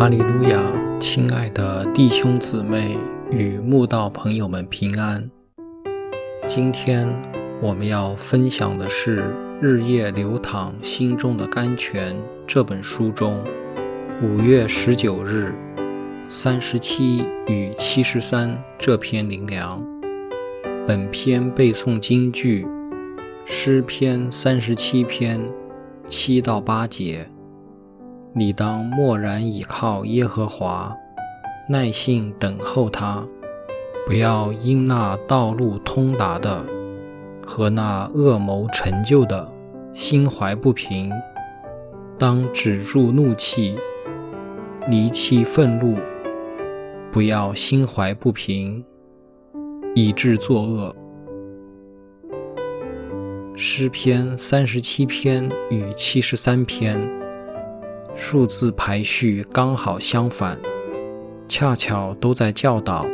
哈利路亚！亲爱的弟兄姊妹与慕道朋友们平安。今天我们要分享的是《日夜流淌心中的甘泉》这本书中五月十九日三十七与七十三这篇灵粮。本篇背诵京剧诗篇三十七篇七到八节。你当默然倚靠耶和华，耐心等候他，不要因那道路通达的和那恶谋成就的心怀不平。当止住怒气，离弃愤怒，不要心怀不平，以致作恶。诗篇三十七篇与七十三篇。数字排序刚好相反，恰巧都在教导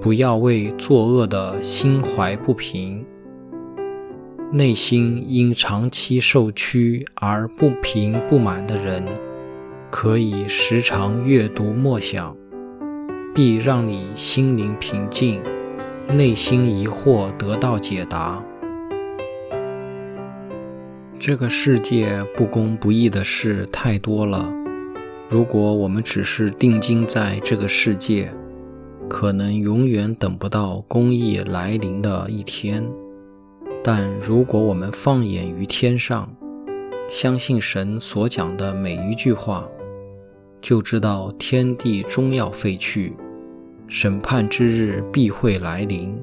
不要为作恶的心怀不平。内心因长期受屈而不平不满的人，可以时常阅读默想，必让你心灵平静，内心疑惑得到解答。这个世界不公不义的事太多了。如果我们只是定睛在这个世界，可能永远等不到公义来临的一天。但如果我们放眼于天上，相信神所讲的每一句话，就知道天地终要废去，审判之日必会来临。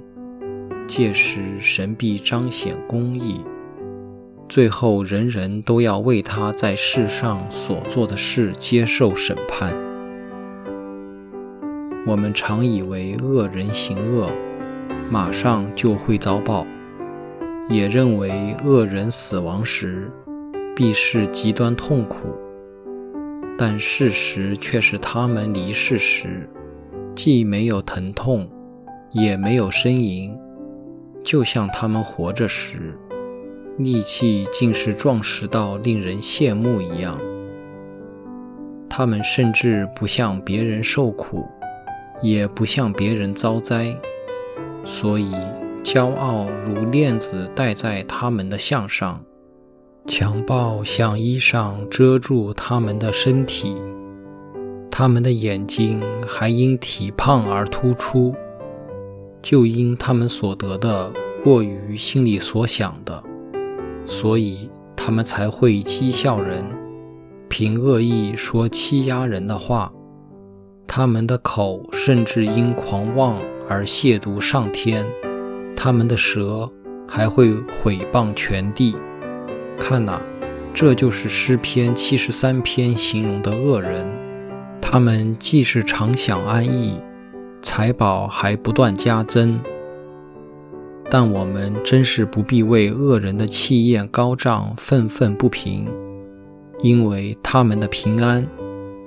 届时，神必彰显公义。最后，人人都要为他在世上所做的事接受审判。我们常以为恶人行恶，马上就会遭报，也认为恶人死亡时必是极端痛苦。但事实却是，他们离世时既没有疼痛，也没有呻吟，就像他们活着时。力气竟是壮实到令人羡慕一样，他们甚至不向别人受苦，也不向别人遭灾，所以骄傲如链子戴在他们的项上，强暴像衣裳遮住他们的身体，他们的眼睛还因体胖而突出，就因他们所得的过于心里所想的。所以他们才会讥笑人，凭恶意说欺压人的话。他们的口甚至因狂妄而亵渎上天，他们的舌还会毁谤全地。看呐，这就是诗篇七十三篇形容的恶人。他们既是常享安逸，财宝还不断加增。但我们真是不必为恶人的气焰高涨愤愤不平，因为他们的平安，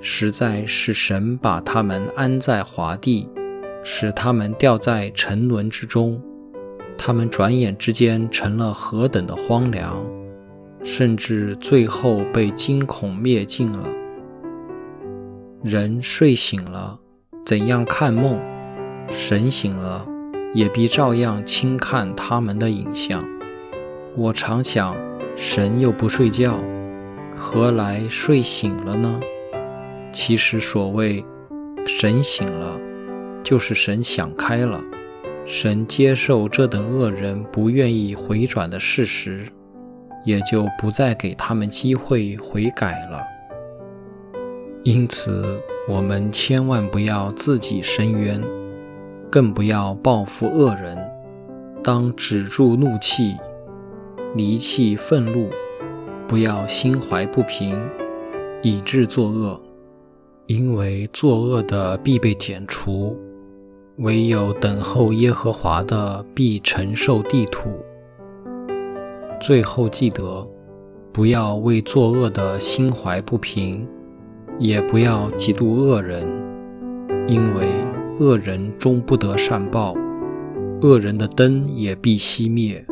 实在是神把他们安在华地，使他们掉在沉沦之中。他们转眼之间成了何等的荒凉，甚至最后被惊恐灭尽了。人睡醒了，怎样看梦？神醒了。也必照样轻看他们的影像。我常想，神又不睡觉，何来睡醒了呢？其实所谓神醒了，就是神想开了，神接受这等恶人不愿意回转的事实，也就不再给他们机会悔改了。因此，我们千万不要自己伸冤。更不要报复恶人，当止住怒气，离弃愤怒，不要心怀不平，以致作恶。因为作恶的必被剪除，唯有等候耶和华的必承受地土。最后记得，不要为作恶的心怀不平，也不要嫉妒恶人，因为。恶人终不得善报，恶人的灯也必熄灭。